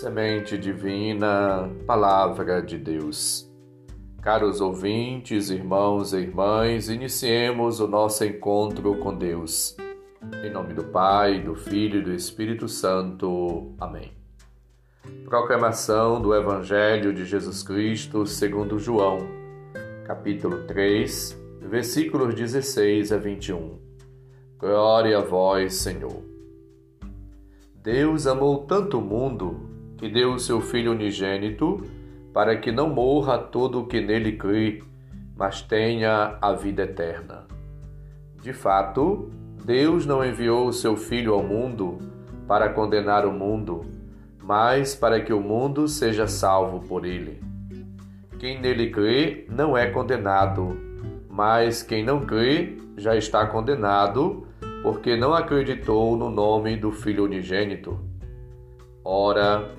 Semente Divina, Palavra de Deus. Caros ouvintes, irmãos e irmãs, iniciemos o nosso encontro com Deus. Em nome do Pai, do Filho e do Espírito Santo. Amém. Proclamação do Evangelho de Jesus Cristo segundo João, capítulo 3, versículos 16 a 21. Glória a vós, Senhor. Deus amou tanto o mundo que deu o seu Filho unigênito, para que não morra todo o que nele crê, mas tenha a vida eterna. De fato, Deus não enviou o seu Filho ao mundo para condenar o mundo, mas para que o mundo seja salvo por ele. Quem nele crê não é condenado, mas quem não crê já está condenado, porque não acreditou no nome do Filho unigênito. Ora,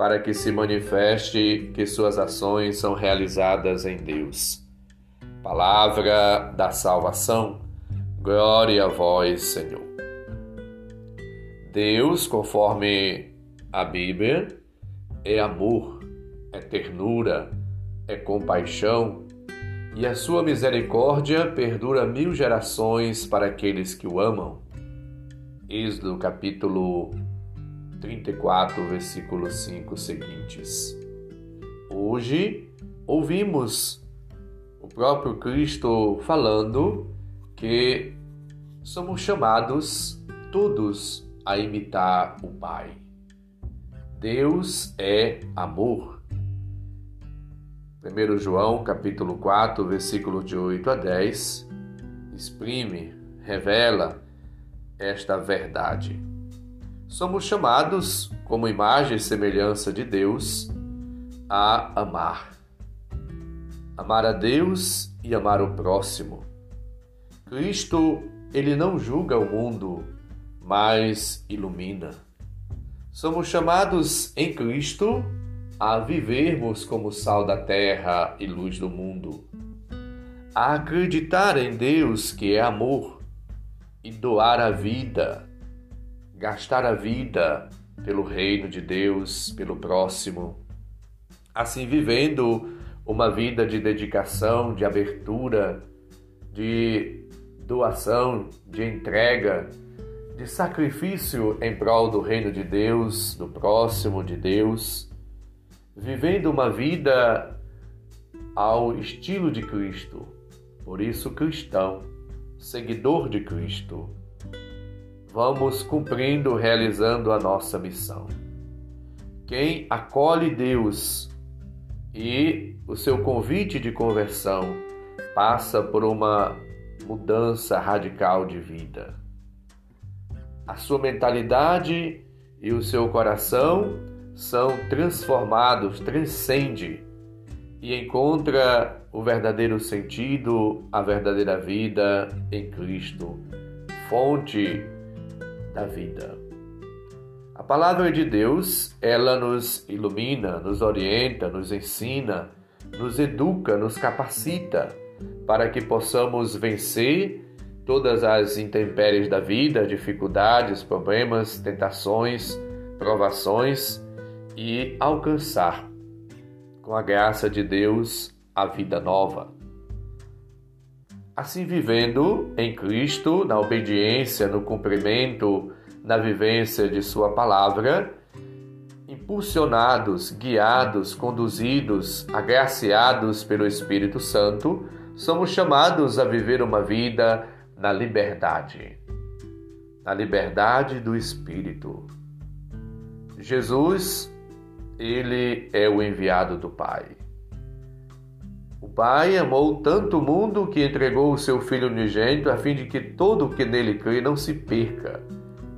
para que se manifeste que suas ações são realizadas em Deus. Palavra da salvação, glória a vós, Senhor. Deus, conforme a Bíblia, é amor, é ternura, é compaixão, e a sua misericórdia perdura mil gerações para aqueles que o amam. Êxodo capítulo 34, versículo 5 seguintes. Hoje ouvimos o próprio Cristo falando que somos chamados todos a imitar o Pai. Deus é amor. 1 João capítulo 4, versículo de 8 a 10, exprime, revela esta verdade. Somos chamados, como imagem e semelhança de Deus, a amar. Amar a Deus e amar o próximo. Cristo, ele não julga o mundo, mas ilumina. Somos chamados em Cristo a vivermos como sal da terra e luz do mundo, a acreditar em Deus que é amor e doar a vida gastar a vida pelo reino de Deus, pelo próximo, assim vivendo uma vida de dedicação, de abertura, de doação, de entrega, de sacrifício em prol do reino de Deus, do próximo de Deus, vivendo uma vida ao estilo de Cristo. Por isso, cristão, seguidor de Cristo vamos cumprindo, realizando a nossa missão. Quem acolhe Deus e o seu convite de conversão passa por uma mudança radical de vida. A sua mentalidade e o seu coração são transformados, transcende e encontra o verdadeiro sentido, a verdadeira vida em Cristo, fonte da vida. A palavra de Deus, ela nos ilumina, nos orienta, nos ensina, nos educa, nos capacita para que possamos vencer todas as intempéries da vida, dificuldades, problemas, tentações, provações e alcançar, com a graça de Deus, a vida nova. Assim, vivendo em Cristo, na obediência, no cumprimento, na vivência de Sua palavra, impulsionados, guiados, conduzidos, agraciados pelo Espírito Santo, somos chamados a viver uma vida na liberdade, na liberdade do Espírito. Jesus, ele é o enviado do Pai. O Pai amou tanto o mundo que entregou o seu Filho unigênito a fim de que todo o que nele crê não se perca,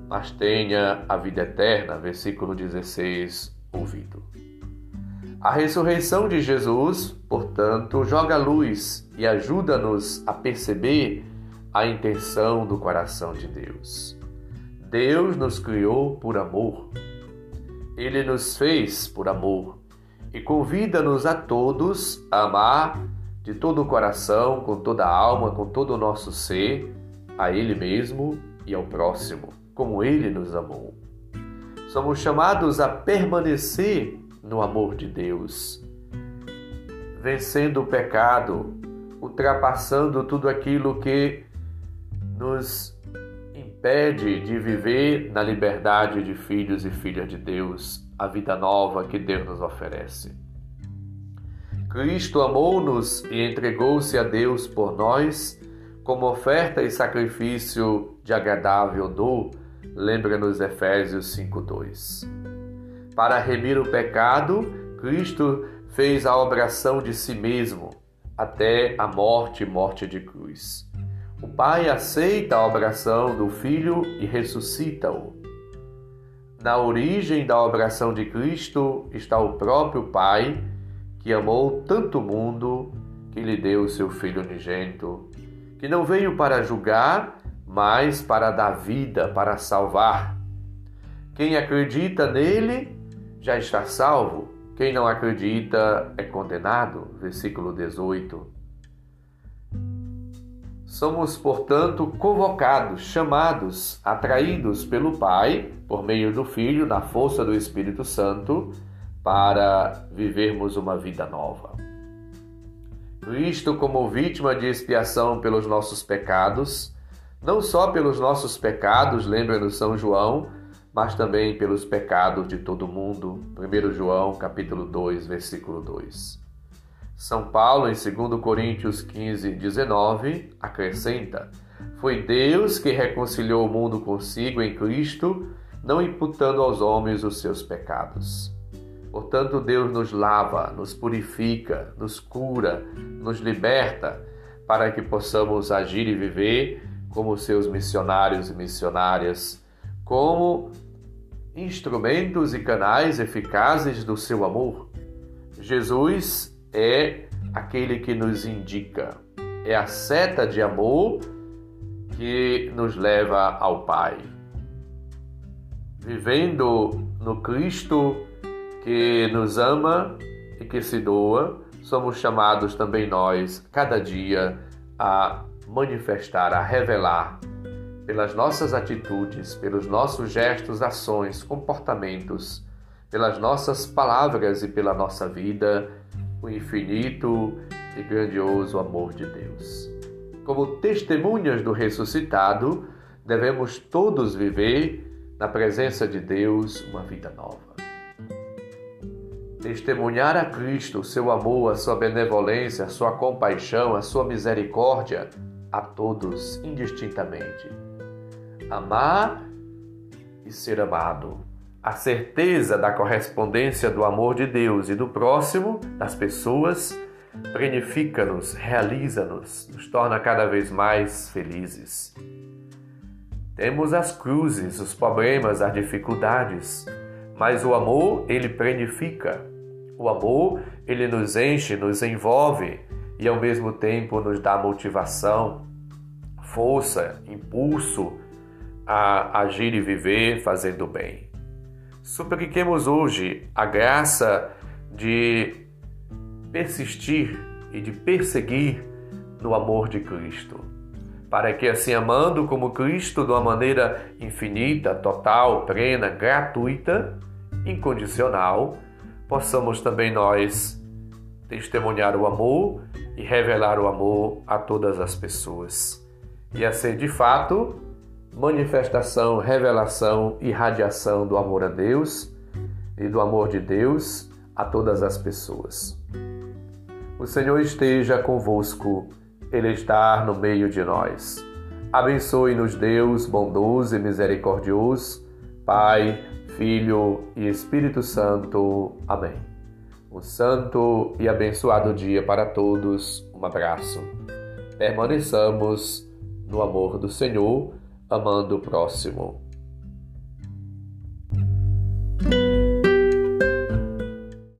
mas tenha a vida eterna. Versículo 16, ouvido. A ressurreição de Jesus, portanto, joga luz e ajuda-nos a perceber a intenção do coração de Deus. Deus nos criou por amor. Ele nos fez por amor e convida-nos a todos a amar de todo o coração, com toda a alma, com todo o nosso ser, a Ele mesmo e ao próximo, como Ele nos amou. Somos chamados a permanecer no amor de Deus, vencendo o pecado, ultrapassando tudo aquilo que nos impede de viver na liberdade de filhos e filhas de Deus, a vida nova que Deus nos oferece. Cristo amou-nos e entregou-se a Deus por nós como oferta e sacrifício de agradável dor, lembra-nos Efésios 5:2. Para remir o pecado, Cristo fez a obração de si mesmo até a morte, morte de cruz. O Pai aceita a obração do Filho e ressuscita-o. Na origem da obração de Cristo está o próprio Pai, que amou tanto o mundo que lhe deu o seu Filho unigênito, que não veio para julgar, mas para dar vida, para salvar. Quem acredita nele já está salvo, quem não acredita é condenado. Versículo 18. Somos, portanto, convocados, chamados, atraídos pelo Pai, por meio do Filho, na força do Espírito Santo, para vivermos uma vida nova. Cristo, como vítima de expiação pelos nossos pecados, não só pelos nossos pecados, lembra-nos São João, mas também pelos pecados de todo mundo. 1 João, capítulo 2, versículo 2. São Paulo, em 2 Coríntios 15, 19, acrescenta: Foi Deus que reconciliou o mundo consigo em Cristo, não imputando aos homens os seus pecados. Portanto, Deus nos lava, nos purifica, nos cura, nos liberta, para que possamos agir e viver como seus missionários e missionárias, como instrumentos e canais eficazes do seu amor. Jesus é aquele que nos indica, é a seta de amor que nos leva ao Pai. Vivendo no Cristo que nos ama e que se doa, somos chamados também nós, cada dia, a manifestar, a revelar, pelas nossas atitudes, pelos nossos gestos, ações, comportamentos, pelas nossas palavras e pela nossa vida, o infinito e grandioso amor de Deus. Como testemunhas do ressuscitado, devemos todos viver na presença de Deus uma vida nova. Testemunhar a Cristo o seu amor, a sua benevolência, a sua compaixão, a sua misericórdia a todos indistintamente. Amar e ser amado a certeza da correspondência do amor de Deus e do próximo, das pessoas, planifica-nos, realiza-nos, nos torna cada vez mais felizes. Temos as cruzes, os problemas, as dificuldades, mas o amor, ele planifica. O amor, ele nos enche, nos envolve e ao mesmo tempo nos dá motivação, força, impulso a agir e viver fazendo bem. Supliquemos hoje a graça de persistir e de perseguir no amor de Cristo, para que assim amando como Cristo de uma maneira infinita, total, plena, gratuita, incondicional, possamos também nós testemunhar o amor e revelar o amor a todas as pessoas. E assim, de fato, manifestação, revelação e radiação do amor a Deus e do amor de Deus a todas as pessoas. O Senhor esteja convosco, Ele está no meio de nós. Abençoe-nos, Deus bondoso e misericordioso, Pai, Filho e Espírito Santo. Amém. Um santo e abençoado dia para todos. Um abraço. Permaneçamos no amor do Senhor amando o próximo.